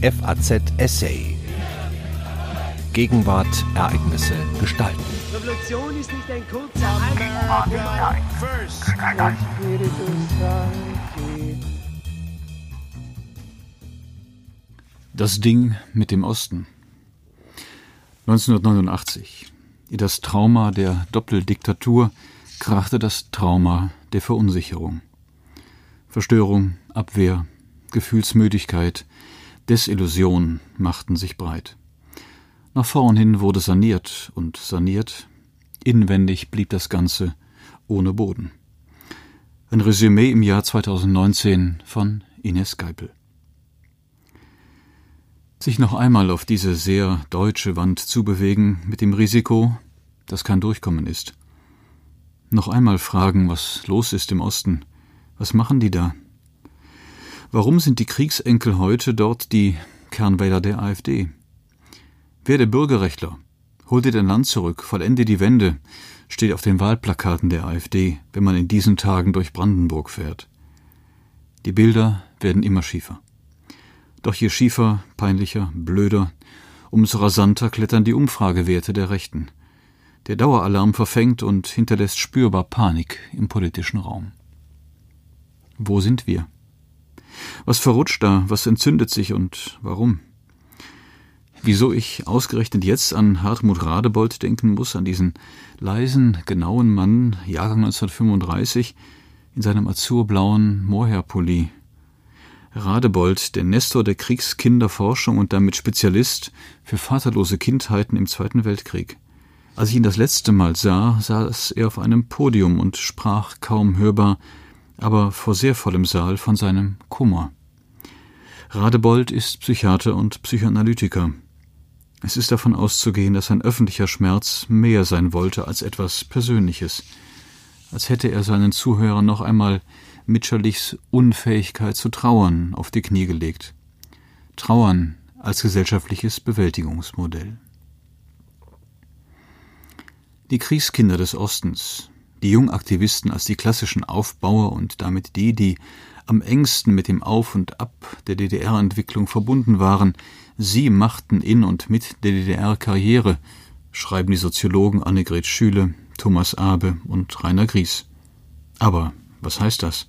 FAZ Essay. Gegenwart, Ereignisse, Gestalten. Revolution ist nicht ein kurzer Das Ding mit dem Osten. 1989. In das Trauma der Doppeldiktatur krachte das Trauma der Verunsicherung. Verstörung, Abwehr, Gefühlsmüdigkeit, Desillusion machten sich breit. Nach vorn hin wurde saniert und saniert, inwendig blieb das Ganze ohne Boden. Ein Resümee im Jahr 2019 von Ines Geipel. Sich noch einmal auf diese sehr deutsche Wand zu bewegen, mit dem Risiko, dass kein Durchkommen ist. Noch einmal fragen, was los ist im Osten. Was machen die da? Warum sind die Kriegsenkel heute dort die Kernwähler der AfD? Werde Bürgerrechtler, hol dir dein Land zurück, vollende die Wende, steht auf den Wahlplakaten der AfD, wenn man in diesen Tagen durch Brandenburg fährt. Die Bilder werden immer schiefer. Doch je schiefer, peinlicher, blöder, umso rasanter klettern die Umfragewerte der Rechten. Der Daueralarm verfängt und hinterlässt spürbar Panik im politischen Raum. Wo sind wir? Was verrutscht da? Was entzündet sich und warum? Wieso ich ausgerechnet jetzt an Hartmut Radebold denken muss, an diesen leisen, genauen Mann, Jahrgang 1935, in seinem azurblauen Mohairpulli. Radebold, der Nestor der Kriegskinderforschung und damit Spezialist für vaterlose Kindheiten im Zweiten Weltkrieg. Als ich ihn das letzte Mal sah, saß er auf einem Podium und sprach kaum hörbar aber vor sehr vollem Saal von seinem Kummer. Radebold ist Psychiater und Psychoanalytiker. Es ist davon auszugehen, dass sein öffentlicher Schmerz mehr sein wollte als etwas Persönliches, als hätte er seinen Zuhörern noch einmal Mitscherlichs Unfähigkeit zu trauern auf die Knie gelegt. Trauern als gesellschaftliches Bewältigungsmodell. Die Kriegskinder des Ostens, die Jungaktivisten als die klassischen Aufbauer und damit die, die am engsten mit dem Auf und Ab der DDR-Entwicklung verbunden waren, sie machten in und mit der DDR Karriere, schreiben die Soziologen Annegret Schüle, Thomas Abe und Rainer Gries. Aber was heißt das?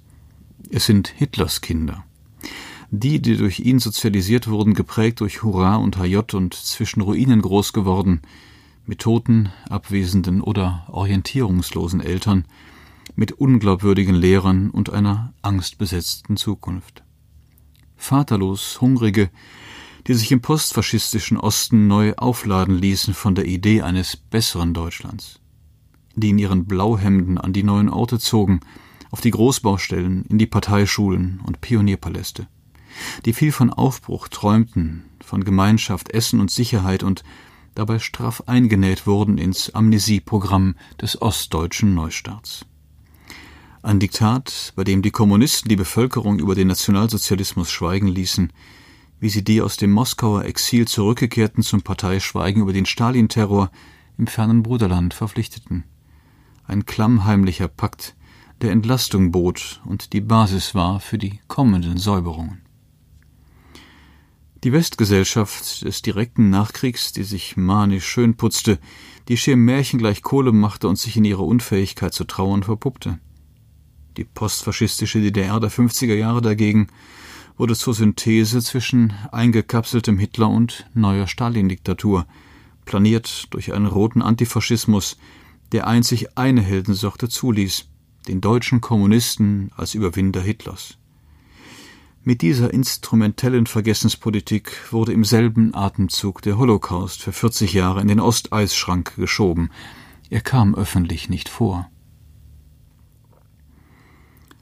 Es sind Hitlers Kinder. Die, die durch ihn sozialisiert wurden, geprägt durch Hurra und HJ und zwischen Ruinen groß geworden, mit toten, abwesenden oder orientierungslosen Eltern, mit unglaubwürdigen Lehrern und einer angstbesetzten Zukunft. Vaterlos, hungrige, die sich im postfaschistischen Osten neu aufladen ließen von der Idee eines besseren Deutschlands, die in ihren Blauhemden an die neuen Orte zogen, auf die Großbaustellen, in die Parteischulen und Pionierpaläste, die viel von Aufbruch träumten, von Gemeinschaft, Essen und Sicherheit und dabei straff eingenäht wurden ins Amnesieprogramm des ostdeutschen Neustarts. Ein Diktat, bei dem die Kommunisten die Bevölkerung über den Nationalsozialismus schweigen ließen, wie sie die aus dem Moskauer Exil zurückgekehrten zum Parteischweigen über den Stalin-Terror im fernen Bruderland verpflichteten. Ein klammheimlicher Pakt, der Entlastung bot und die Basis war für die kommenden Säuberungen. Die Westgesellschaft des direkten Nachkriegs, die sich manisch schön putzte, die schier märchengleich Kohle machte und sich in ihrer Unfähigkeit zu trauern verpuppte. Die postfaschistische DDR der 50er Jahre dagegen wurde zur Synthese zwischen eingekapseltem Hitler und neuer Stalin-Diktatur, planiert durch einen roten Antifaschismus, der einzig eine Heldensorte zuließ, den deutschen Kommunisten als Überwinder Hitlers. Mit dieser instrumentellen Vergessenspolitik wurde im selben Atemzug der Holocaust für 40 Jahre in den Osteisschrank geschoben. Er kam öffentlich nicht vor.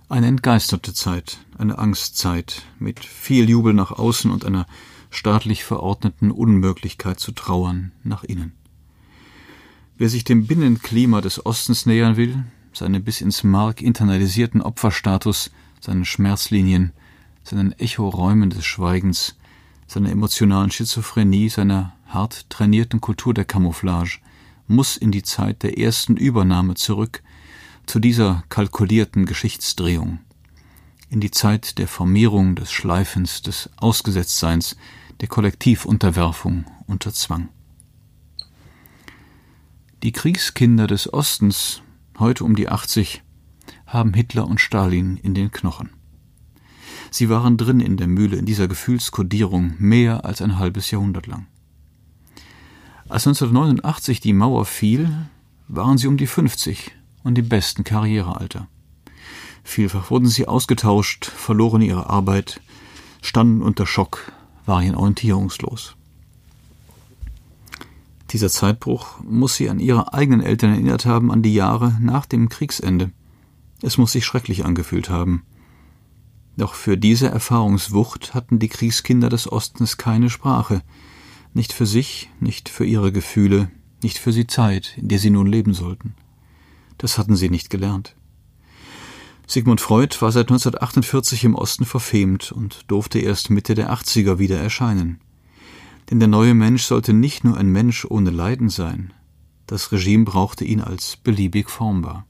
Eine entgeisterte Zeit, eine Angstzeit, mit viel Jubel nach außen und einer staatlich verordneten Unmöglichkeit zu trauern nach innen. Wer sich dem Binnenklima des Ostens nähern will, seinen bis ins Mark internalisierten Opferstatus, seinen Schmerzlinien, seinen Echoräumen des Schweigens, seiner emotionalen Schizophrenie, seiner hart trainierten Kultur der Camouflage, muss in die Zeit der ersten Übernahme zurück, zu dieser kalkulierten Geschichtsdrehung, in die Zeit der Formierung, des Schleifens, des Ausgesetztseins, der Kollektivunterwerfung unter Zwang. Die Kriegskinder des Ostens, heute um die 80, haben Hitler und Stalin in den Knochen. Sie waren drin in der Mühle, in dieser Gefühlskodierung, mehr als ein halbes Jahrhundert lang. Als 1989 die Mauer fiel, waren sie um die 50 und im besten Karrierealter. Vielfach wurden sie ausgetauscht, verloren ihre Arbeit, standen unter Schock, waren orientierungslos. Dieser Zeitbruch muss sie an ihre eigenen Eltern erinnert haben, an die Jahre nach dem Kriegsende. Es muss sich schrecklich angefühlt haben. Doch für diese Erfahrungswucht hatten die Kriegskinder des Ostens keine Sprache, nicht für sich, nicht für ihre Gefühle, nicht für die Zeit, in der sie nun leben sollten. Das hatten sie nicht gelernt. Sigmund Freud war seit 1948 im Osten verfemt und durfte erst Mitte der 80er wieder erscheinen. Denn der neue Mensch sollte nicht nur ein Mensch ohne Leiden sein. Das Regime brauchte ihn als beliebig formbar.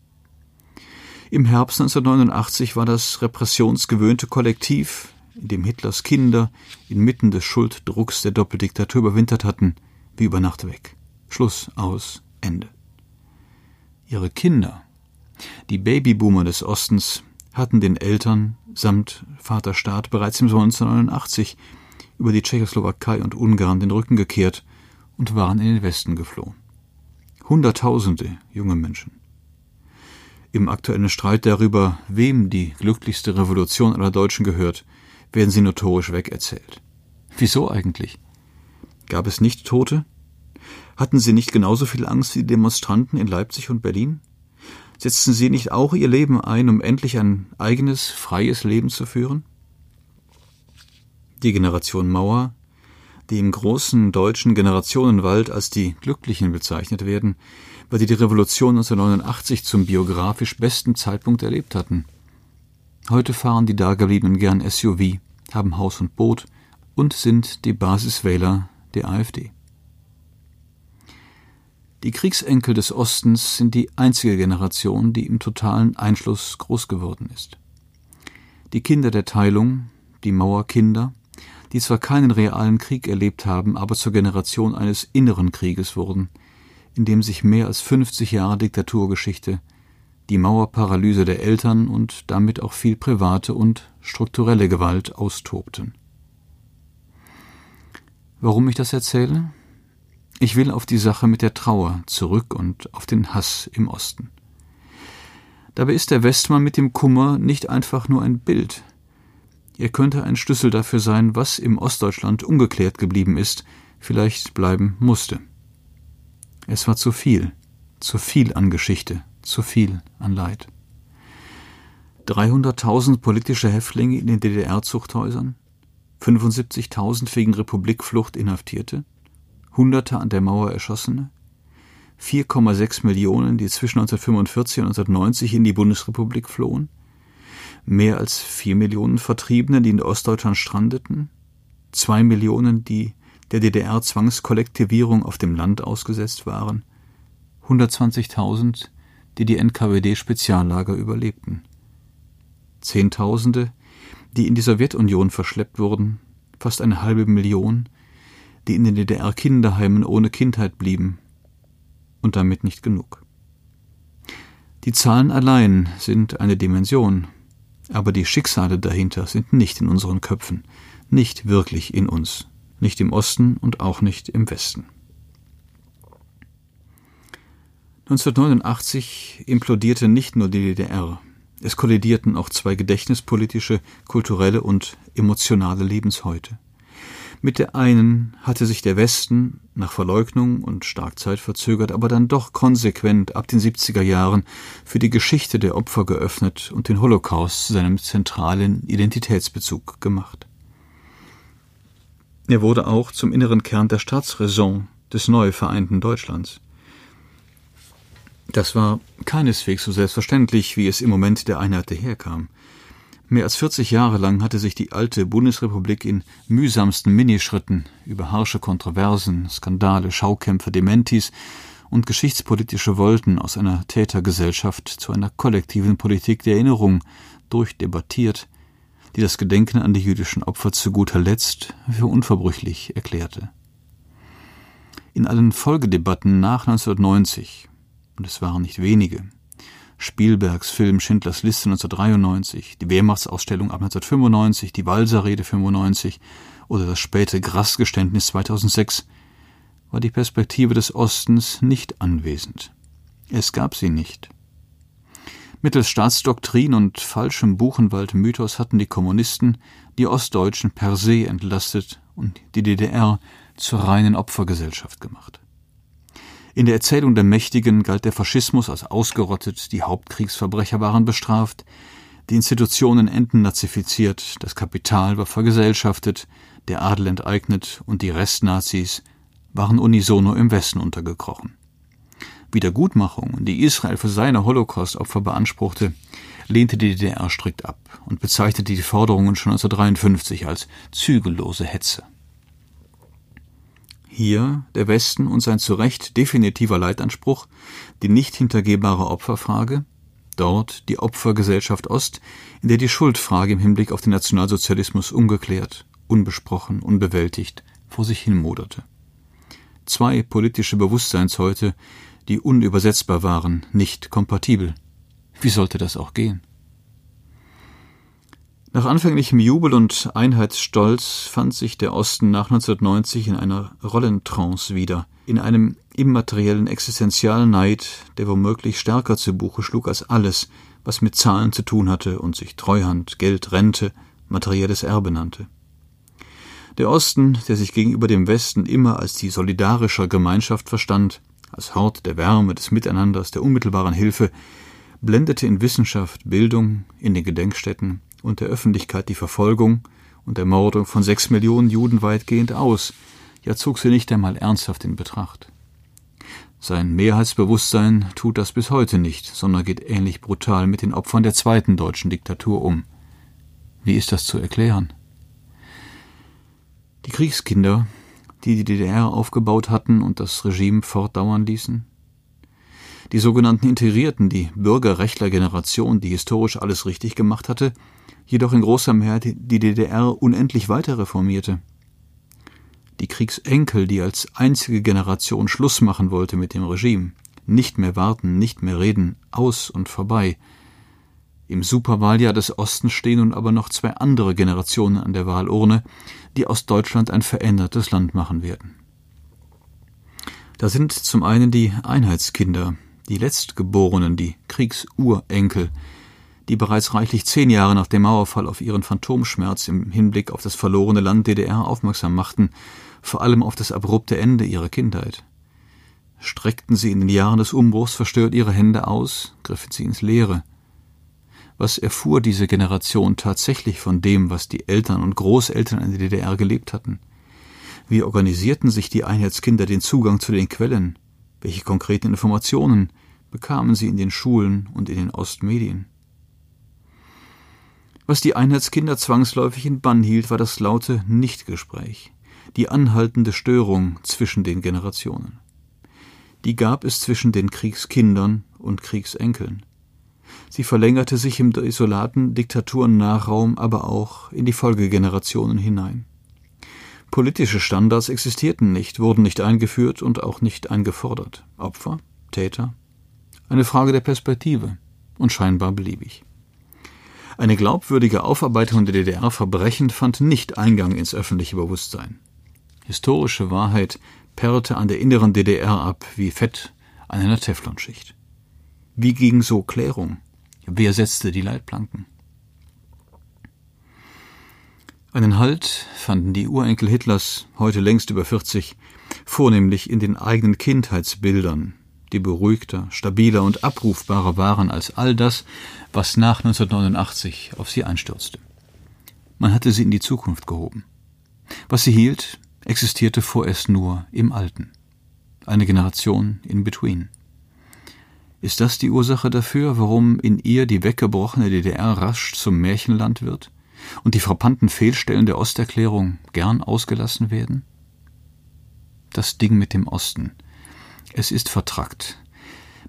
Im Herbst 1989 war das repressionsgewöhnte Kollektiv, in dem Hitlers Kinder inmitten des Schulddrucks der Doppeldiktatur überwintert hatten, wie über Nacht weg. Schluss, aus, Ende. Ihre Kinder, die Babyboomer des Ostens, hatten den Eltern samt Vaterstaat bereits im Sommer 1989 über die Tschechoslowakei und Ungarn den Rücken gekehrt und waren in den Westen geflohen. Hunderttausende junge Menschen. Im aktuellen Streit darüber, wem die glücklichste Revolution aller Deutschen gehört, werden sie notorisch wegerzählt. Wieso eigentlich? Gab es nicht Tote? Hatten sie nicht genauso viel Angst wie die Demonstranten in Leipzig und Berlin? Setzten sie nicht auch ihr Leben ein, um endlich ein eigenes, freies Leben zu führen? Die Generation Mauer, die im großen deutschen Generationenwald als die Glücklichen bezeichnet werden, weil sie die Revolution 1989 zum biografisch besten Zeitpunkt erlebt hatten. Heute fahren die Dagebliebenen gern SUV, haben Haus und Boot und sind die Basiswähler der AfD. Die Kriegsenkel des Ostens sind die einzige Generation, die im totalen Einschluss groß geworden ist. Die Kinder der Teilung, die Mauerkinder, die zwar keinen realen Krieg erlebt haben, aber zur Generation eines inneren Krieges wurden, in dem sich mehr als 50 Jahre Diktaturgeschichte, die Mauerparalyse der Eltern und damit auch viel private und strukturelle Gewalt austobten. Warum ich das erzähle? Ich will auf die Sache mit der Trauer zurück und auf den Hass im Osten. Dabei ist der Westmann mit dem Kummer nicht einfach nur ein Bild. Er könnte ein Schlüssel dafür sein, was im Ostdeutschland ungeklärt geblieben ist, vielleicht bleiben musste. Es war zu viel, zu viel an Geschichte, zu viel an Leid. 300.000 politische Häftlinge in den DDR-Zuchthäusern, 75.000 wegen Republikflucht Inhaftierte, Hunderte an der Mauer Erschossene, 4,6 Millionen, die zwischen 1945 und 1990 in die Bundesrepublik flohen, mehr als 4 Millionen Vertriebene, die in Ostdeutschland strandeten, 2 Millionen, die der DDR-Zwangskollektivierung auf dem Land ausgesetzt waren, 120.000, die die NKWD-Speziallager überlebten, Zehntausende, die in die Sowjetunion verschleppt wurden, fast eine halbe Million, die in den DDR-Kinderheimen ohne Kindheit blieben. Und damit nicht genug. Die Zahlen allein sind eine Dimension, aber die Schicksale dahinter sind nicht in unseren Köpfen, nicht wirklich in uns nicht im Osten und auch nicht im Westen. 1989 implodierte nicht nur die DDR, es kollidierten auch zwei gedächtnispolitische, kulturelle und emotionale Lebenshäute. Mit der einen hatte sich der Westen nach Verleugnung und stark zeitverzögert, aber dann doch konsequent ab den 70er Jahren für die Geschichte der Opfer geöffnet und den Holocaust zu seinem zentralen Identitätsbezug gemacht. Er wurde auch zum inneren Kern der Staatsräson des neu vereinten Deutschlands. Das war keineswegs so selbstverständlich, wie es im Moment der Einheit daherkam. Mehr als 40 Jahre lang hatte sich die alte Bundesrepublik in mühsamsten Minischritten über harsche Kontroversen, Skandale, Schaukämpfe, Dementis und geschichtspolitische Wolten aus einer Tätergesellschaft zu einer kollektiven Politik der Erinnerung durchdebattiert, die das Gedenken an die jüdischen Opfer zu guter Letzt für unverbrüchlich erklärte. In allen Folgedebatten nach 1990, und es waren nicht wenige, Spielbergs Film Schindlers Liste 1993, die Wehrmachtsausstellung ab 1995, die Walser-Rede 95 oder das späte Grassgeständnis 2006, war die Perspektive des Ostens nicht anwesend. Es gab sie nicht. Mittels Staatsdoktrin und falschem Buchenwald-Mythos hatten die Kommunisten die Ostdeutschen per se entlastet und die DDR zur reinen Opfergesellschaft gemacht. In der Erzählung der Mächtigen galt der Faschismus als ausgerottet, die Hauptkriegsverbrecher waren bestraft, die Institutionen entnazifiziert, das Kapital war vergesellschaftet, der Adel enteignet und die Restnazis waren unisono im Westen untergekrochen. Wiedergutmachung, die Israel für seine Holocaust-Opfer beanspruchte, lehnte die DDR strikt ab und bezeichnete die Forderungen schon 1953 als zügellose Hetze. Hier der Westen und sein zu Recht definitiver Leitanspruch, die nicht hintergehbare Opferfrage, dort die Opfergesellschaft Ost, in der die Schuldfrage im Hinblick auf den Nationalsozialismus ungeklärt, unbesprochen, unbewältigt vor sich hin moderte. Zwei politische Bewusstseinshäute, die unübersetzbar waren, nicht kompatibel. Wie sollte das auch gehen? Nach anfänglichem Jubel und Einheitsstolz fand sich der Osten nach 1990 in einer Rollentrance wieder, in einem immateriellen Existenzialneid, der womöglich stärker zu Buche schlug als alles, was mit Zahlen zu tun hatte und sich Treuhand, Geld, Rente, materielles Erbe nannte. Der Osten, der sich gegenüber dem Westen immer als die solidarische Gemeinschaft verstand, als Hort der Wärme, des Miteinanders, der unmittelbaren Hilfe, blendete in Wissenschaft, Bildung, in den Gedenkstätten und der Öffentlichkeit die Verfolgung und Ermordung von sechs Millionen Juden weitgehend aus, ja zog sie nicht einmal ernsthaft in Betracht. Sein Mehrheitsbewusstsein tut das bis heute nicht, sondern geht ähnlich brutal mit den Opfern der zweiten deutschen Diktatur um. Wie ist das zu erklären? Die Kriegskinder, die die DDR aufgebaut hatten und das Regime fortdauern ließen? Die sogenannten Integrierten, die Bürgerrechtlergeneration, die historisch alles richtig gemacht hatte, jedoch in großer Mehrheit die DDR unendlich weiter reformierte. Die Kriegsenkel, die als einzige Generation Schluss machen wollte mit dem Regime, nicht mehr warten, nicht mehr reden, aus und vorbei. Im Superwahljahr des Ostens stehen nun aber noch zwei andere Generationen an der Wahlurne, die aus Deutschland ein verändertes Land machen werden. Da sind zum einen die Einheitskinder, die Letztgeborenen, die Kriegsurenkel, die bereits reichlich zehn Jahre nach dem Mauerfall auf ihren Phantomschmerz im Hinblick auf das verlorene Land DDR aufmerksam machten, vor allem auf das abrupte Ende ihrer Kindheit. Streckten sie in den Jahren des Umbruchs verstört ihre Hände aus, griffen sie ins Leere. Was erfuhr diese Generation tatsächlich von dem, was die Eltern und Großeltern in der DDR gelebt hatten? Wie organisierten sich die Einheitskinder den Zugang zu den Quellen? Welche konkreten Informationen bekamen sie in den Schulen und in den Ostmedien? Was die Einheitskinder zwangsläufig in Bann hielt, war das laute Nichtgespräch, die anhaltende Störung zwischen den Generationen. Die gab es zwischen den Kriegskindern und Kriegsenkeln. Sie verlängerte sich im desolaten Diktaturnachraum aber auch in die Folgegenerationen hinein. Politische Standards existierten nicht, wurden nicht eingeführt und auch nicht eingefordert. Opfer, Täter, eine Frage der Perspektive und scheinbar beliebig. Eine glaubwürdige Aufarbeitung der DDR-Verbrechen fand nicht Eingang ins öffentliche Bewusstsein. Historische Wahrheit perlte an der inneren DDR ab wie Fett an einer Teflonschicht. Wie ging so Klärung? Wer setzte die Leitplanken? Einen Halt fanden die Urenkel Hitlers, heute längst über 40, vornehmlich in den eigenen Kindheitsbildern, die beruhigter, stabiler und abrufbarer waren als all das, was nach 1989 auf sie einstürzte. Man hatte sie in die Zukunft gehoben. Was sie hielt, existierte vorerst nur im Alten. Eine Generation in between. Ist das die Ursache dafür, warum in ihr die weggebrochene DDR rasch zum Märchenland wird und die frappanten Fehlstellen der Osterklärung gern ausgelassen werden? Das Ding mit dem Osten – es ist vertrackt.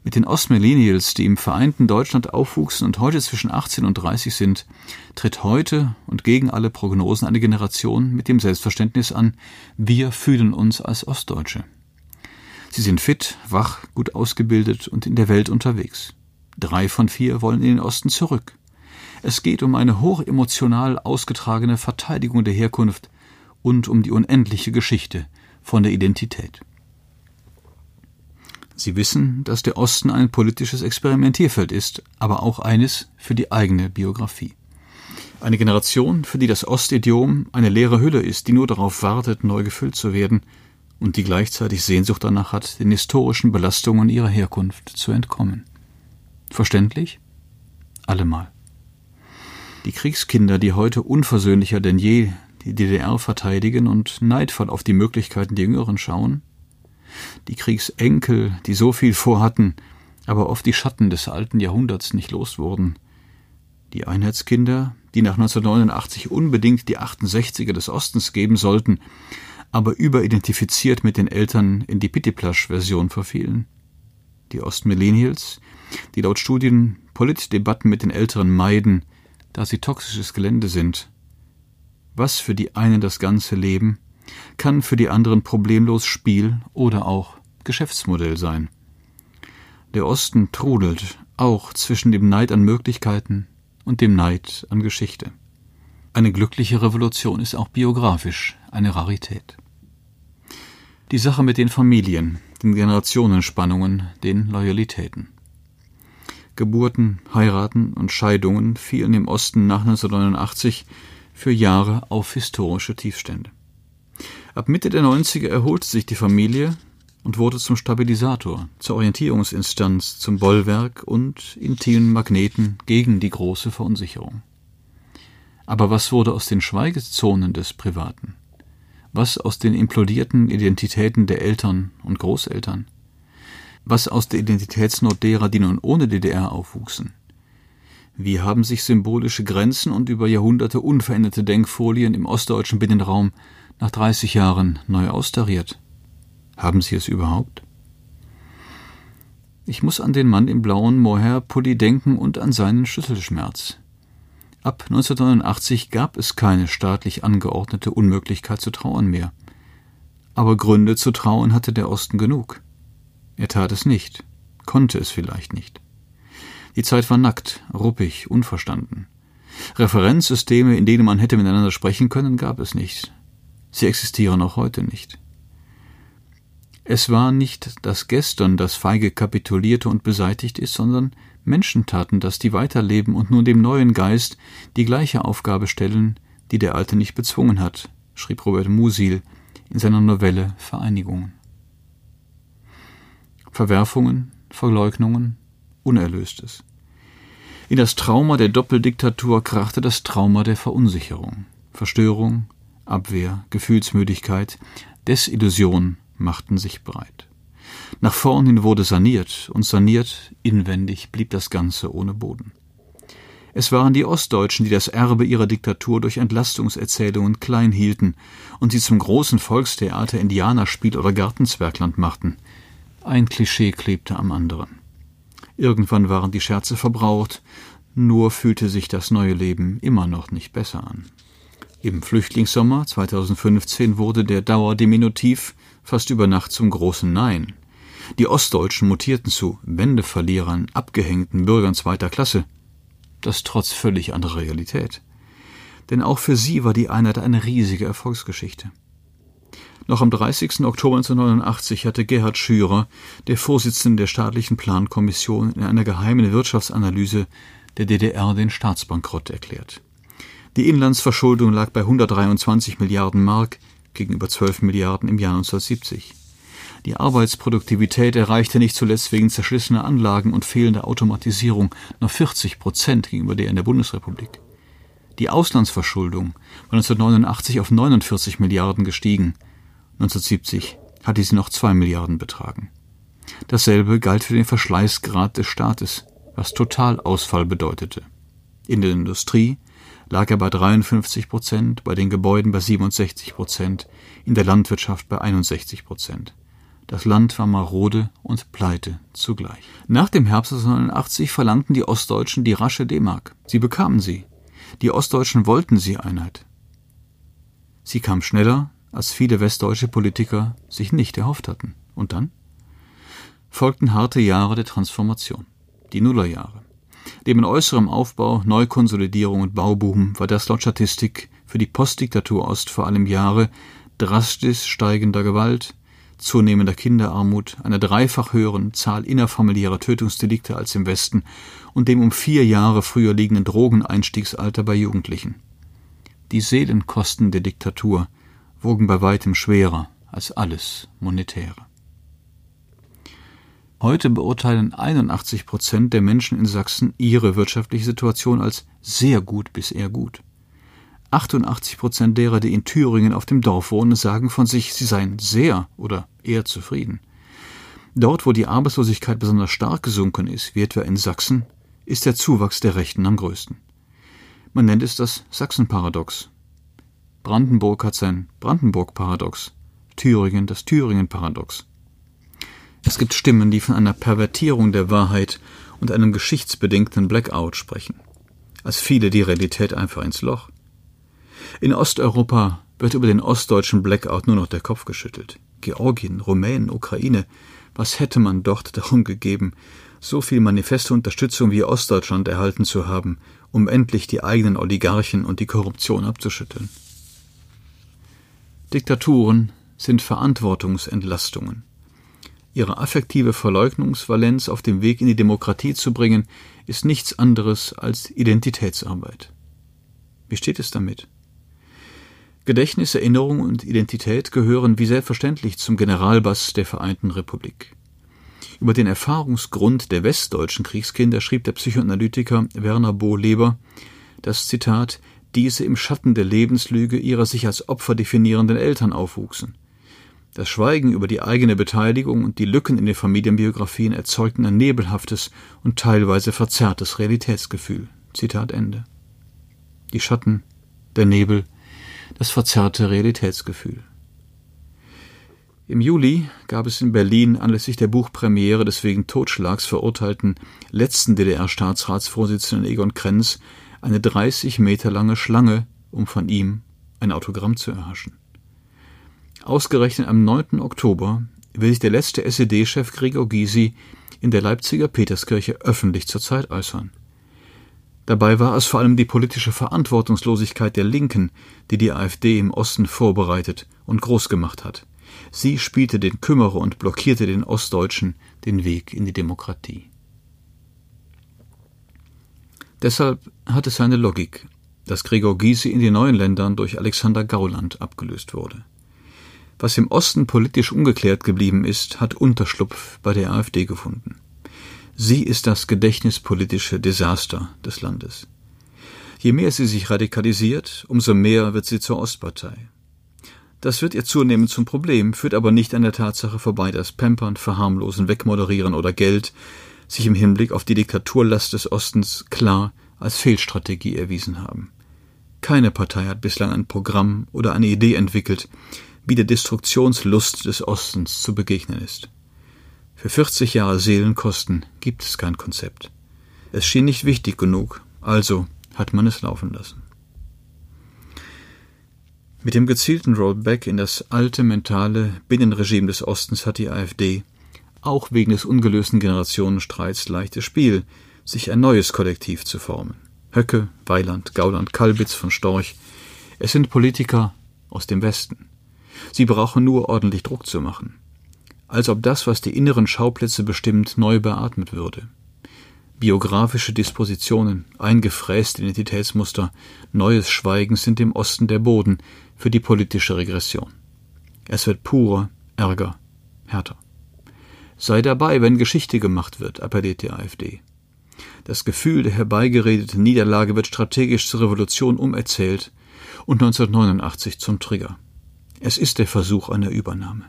Mit den Ostmillennials, die im vereinten Deutschland aufwuchsen und heute zwischen 18 und 30 sind, tritt heute und gegen alle Prognosen eine Generation mit dem Selbstverständnis an, wir fühlen uns als Ostdeutsche. Sie sind fit, wach, gut ausgebildet und in der Welt unterwegs. Drei von vier wollen in den Osten zurück. Es geht um eine hochemotional ausgetragene Verteidigung der Herkunft und um die unendliche Geschichte von der Identität. Sie wissen, dass der Osten ein politisches Experimentierfeld ist, aber auch eines für die eigene Biografie. Eine Generation, für die das Ostidiom eine leere Hülle ist, die nur darauf wartet, neu gefüllt zu werden und die gleichzeitig Sehnsucht danach hat, den historischen Belastungen ihrer Herkunft zu entkommen. Verständlich? Allemal. Die Kriegskinder, die heute unversöhnlicher denn je die DDR verteidigen und neidvoll auf die Möglichkeiten der Jüngeren schauen, die Kriegsenkel, die so viel vorhatten, aber oft die Schatten des alten Jahrhunderts nicht los wurden, die Einheitskinder, die nach 1989 unbedingt die 68er des Ostens geben sollten, aber überidentifiziert mit den Eltern in die Pittiplasch-Version verfielen, die Ostmillennials, die laut Studien Politdebatten mit den Älteren meiden, da sie toxisches Gelände sind. Was für die einen das ganze Leben, kann für die anderen problemlos Spiel oder auch Geschäftsmodell sein. Der Osten trudelt auch zwischen dem Neid an Möglichkeiten und dem Neid an Geschichte. Eine glückliche Revolution ist auch biografisch eine Rarität. Die Sache mit den Familien, den Generationenspannungen, den Loyalitäten. Geburten, Heiraten und Scheidungen fielen im Osten nach 1989 für Jahre auf historische Tiefstände. Ab Mitte der 90er erholte sich die Familie und wurde zum Stabilisator, zur Orientierungsinstanz, zum Bollwerk und intimen Magneten gegen die große Verunsicherung. Aber was wurde aus den Schweigezonen des Privaten? Was aus den implodierten Identitäten der Eltern und Großeltern? Was aus der Identitätsnot derer, die nun ohne DDR aufwuchsen? Wie haben sich symbolische Grenzen und über Jahrhunderte unveränderte Denkfolien im ostdeutschen Binnenraum nach 30 Jahren neu austariert? Haben Sie es überhaupt? Ich muss an den Mann im blauen Mohair-Pulli denken und an seinen Schüsselschmerz. Ab 1989 gab es keine staatlich angeordnete Unmöglichkeit zu trauern mehr. Aber Gründe zu trauen hatte der Osten genug. Er tat es nicht, konnte es vielleicht nicht. Die Zeit war nackt, ruppig, unverstanden. Referenzsysteme, in denen man hätte miteinander sprechen können, gab es nicht. Sie existieren auch heute nicht. Es war nicht das Gestern, das feige kapitulierte und beseitigt ist, sondern Menschen taten das, die weiterleben und nun dem neuen Geist die gleiche Aufgabe stellen, die der Alte nicht bezwungen hat, schrieb Robert Musil in seiner Novelle Vereinigungen. Verwerfungen, Verleugnungen, Unerlöstes. In das Trauma der Doppeldiktatur krachte das Trauma der Verunsicherung, Verstörung, Abwehr, Gefühlsmüdigkeit, Desillusion machten sich breit. Nach vorn hin wurde saniert, und saniert inwendig blieb das Ganze ohne Boden. Es waren die Ostdeutschen, die das Erbe ihrer Diktatur durch Entlastungserzählungen klein hielten und sie zum großen Volkstheater Indianerspiel oder Gartenzwergland machten. Ein Klischee klebte am anderen. Irgendwann waren die Scherze verbraucht, nur fühlte sich das neue Leben immer noch nicht besser an. Im Flüchtlingssommer 2015 wurde der Dauerdiminutiv fast über Nacht zum großen Nein. Die Ostdeutschen mutierten zu Wendeverlierern, abgehängten Bürgern zweiter Klasse. Das trotz völlig anderer Realität. Denn auch für sie war die Einheit eine riesige Erfolgsgeschichte. Noch am 30. Oktober 1989 hatte Gerhard Schürer, der Vorsitzende der staatlichen Plankommission, in einer geheimen Wirtschaftsanalyse der DDR den Staatsbankrott erklärt. Die Inlandsverschuldung lag bei 123 Milliarden Mark gegenüber 12 Milliarden im Jahr 1970. Die Arbeitsproduktivität erreichte nicht zuletzt wegen zerschlissener Anlagen und fehlender Automatisierung nur 40 Prozent gegenüber der in der Bundesrepublik. Die Auslandsverschuldung war 1989 auf 49 Milliarden gestiegen. 1970 hatte sie noch 2 Milliarden betragen. Dasselbe galt für den Verschleißgrad des Staates, was Totalausfall bedeutete. In der Industrie lag er bei 53 Prozent, bei den Gebäuden bei 67 Prozent, in der Landwirtschaft bei 61 Prozent. Das Land war marode und pleite zugleich. Nach dem Herbst 1989 verlangten die Ostdeutschen die rasche D-Mark. Sie bekamen sie. Die Ostdeutschen wollten sie Einheit. Sie kam schneller, als viele westdeutsche Politiker sich nicht erhofft hatten. Und dann? Folgten harte Jahre der Transformation. Die Nullerjahre. Neben äußerem Aufbau, Neukonsolidierung und Bauboom war das laut Statistik für die Postdiktatur Ost vor allem Jahre drastisch steigender Gewalt, zunehmender Kinderarmut, einer dreifach höheren Zahl innerfamiliärer Tötungsdelikte als im Westen und dem um vier Jahre früher liegenden Drogeneinstiegsalter bei Jugendlichen. Die Seelenkosten der Diktatur wogen bei weitem schwerer als alles Monetäre. Heute beurteilen 81 Prozent der Menschen in Sachsen ihre wirtschaftliche Situation als sehr gut bis eher gut. 88 Prozent derer, die in Thüringen auf dem Dorf wohnen, sagen von sich, sie seien sehr oder eher zufrieden. Dort, wo die Arbeitslosigkeit besonders stark gesunken ist, wie etwa in Sachsen, ist der Zuwachs der Rechten am größten. Man nennt es das Sachsen-Paradox. Brandenburg hat sein Brandenburg-Paradox, Thüringen das Thüringen-Paradox. Es gibt Stimmen, die von einer Pervertierung der Wahrheit und einem geschichtsbedingten Blackout sprechen, als viele die Realität einfach ins Loch. In Osteuropa wird über den ostdeutschen Blackout nur noch der Kopf geschüttelt. Georgien, Rumänen, Ukraine, was hätte man dort darum gegeben, so viel manifeste Unterstützung wie Ostdeutschland erhalten zu haben, um endlich die eigenen Oligarchen und die Korruption abzuschütteln? Diktaturen sind Verantwortungsentlastungen. Ihre affektive Verleugnungsvalenz auf dem Weg in die Demokratie zu bringen, ist nichts anderes als Identitätsarbeit. Wie steht es damit? Gedächtnis, Erinnerung und Identität gehören wie selbstverständlich zum Generalbass der Vereinten Republik. Über den Erfahrungsgrund der westdeutschen Kriegskinder schrieb der Psychoanalytiker Werner Bohleber, dass Zitat diese im Schatten der Lebenslüge ihrer sich als Opfer definierenden Eltern aufwuchsen. Das Schweigen über die eigene Beteiligung und die Lücken in den Familienbiografien erzeugten ein nebelhaftes und teilweise verzerrtes Realitätsgefühl. Zitat Ende. Die Schatten, der Nebel, das verzerrte Realitätsgefühl. Im Juli gab es in Berlin anlässlich der Buchpremiere des wegen Totschlags verurteilten letzten DDR-Staatsratsvorsitzenden Egon Krenz eine 30 Meter lange Schlange, um von ihm ein Autogramm zu erhaschen. Ausgerechnet am 9. Oktober will sich der letzte SED-Chef Gregor Gysi in der Leipziger Peterskirche öffentlich zur Zeit äußern. Dabei war es vor allem die politische Verantwortungslosigkeit der Linken, die die AfD im Osten vorbereitet und groß gemacht hat. Sie spielte den Kümmerer und blockierte den Ostdeutschen den Weg in die Demokratie. Deshalb hat es seine Logik, dass Gregor Gysi in den neuen Ländern durch Alexander Gauland abgelöst wurde. Was im Osten politisch ungeklärt geblieben ist, hat Unterschlupf bei der AfD gefunden. Sie ist das gedächtnispolitische Desaster des Landes. Je mehr sie sich radikalisiert, umso mehr wird sie zur Ostpartei. Das wird ihr zunehmend zum Problem, führt aber nicht an der Tatsache vorbei, dass Pampern, Verharmlosen, Wegmoderieren oder Geld sich im Hinblick auf die Diktaturlast des Ostens klar als Fehlstrategie erwiesen haben. Keine Partei hat bislang ein Programm oder eine Idee entwickelt, wie der Destruktionslust des Ostens zu begegnen ist. Für 40 Jahre Seelenkosten gibt es kein Konzept. Es schien nicht wichtig genug, also hat man es laufen lassen. Mit dem gezielten Rollback in das alte mentale Binnenregime des Ostens hat die AfD, auch wegen des ungelösten Generationenstreits, leichtes Spiel, sich ein neues Kollektiv zu formen. Höcke, Weiland, Gauland, Kalbitz von Storch, es sind Politiker aus dem Westen. Sie brauchen nur ordentlich Druck zu machen als ob das, was die inneren Schauplätze bestimmt, neu beatmet würde. Biografische Dispositionen, eingefräste Identitätsmuster, neues Schweigen sind im Osten der Boden für die politische Regression. Es wird purer, ärger, härter. Sei dabei, wenn Geschichte gemacht wird, appelliert die AfD. Das Gefühl der herbeigeredeten Niederlage wird strategisch zur Revolution umerzählt und 1989 zum Trigger. Es ist der Versuch einer Übernahme.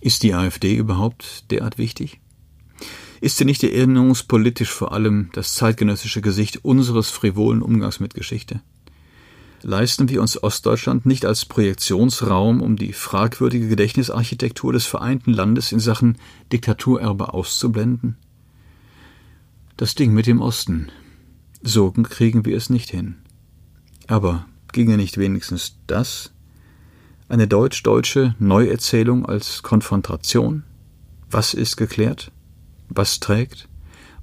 Ist die AfD überhaupt derart wichtig? Ist sie nicht erinnerungspolitisch vor allem das zeitgenössische Gesicht unseres frivolen Umgangs mit Geschichte? leisten wir uns Ostdeutschland nicht als Projektionsraum, um die fragwürdige Gedächtnisarchitektur des vereinten Landes in Sachen Diktaturerbe auszublenden? Das Ding mit dem Osten. So kriegen wir es nicht hin. Aber ginge nicht wenigstens das? Eine deutsch-deutsche Neuerzählung als Konfrontation? Was ist geklärt? Was trägt?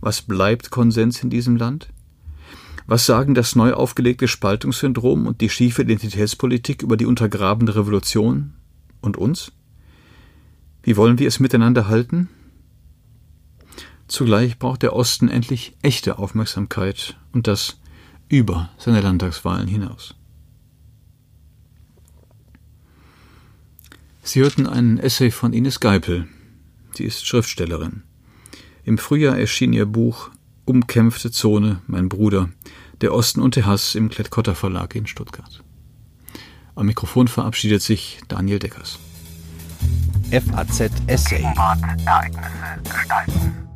Was bleibt Konsens in diesem Land? Was sagen das neu aufgelegte Spaltungssyndrom und die schiefe Identitätspolitik über die untergrabene Revolution und uns? Wie wollen wir es miteinander halten? Zugleich braucht der Osten endlich echte Aufmerksamkeit und das über seine Landtagswahlen hinaus. Sie hörten einen Essay von Ines Geipel. Sie ist Schriftstellerin. Im Frühjahr erschien ihr Buch Umkämpfte Zone, mein Bruder, der Osten und der Hass im Klett-Cotta Verlag in Stuttgart. Am Mikrofon verabschiedet sich Daniel Deckers. FAZ Essay. Ereignisse gestalten.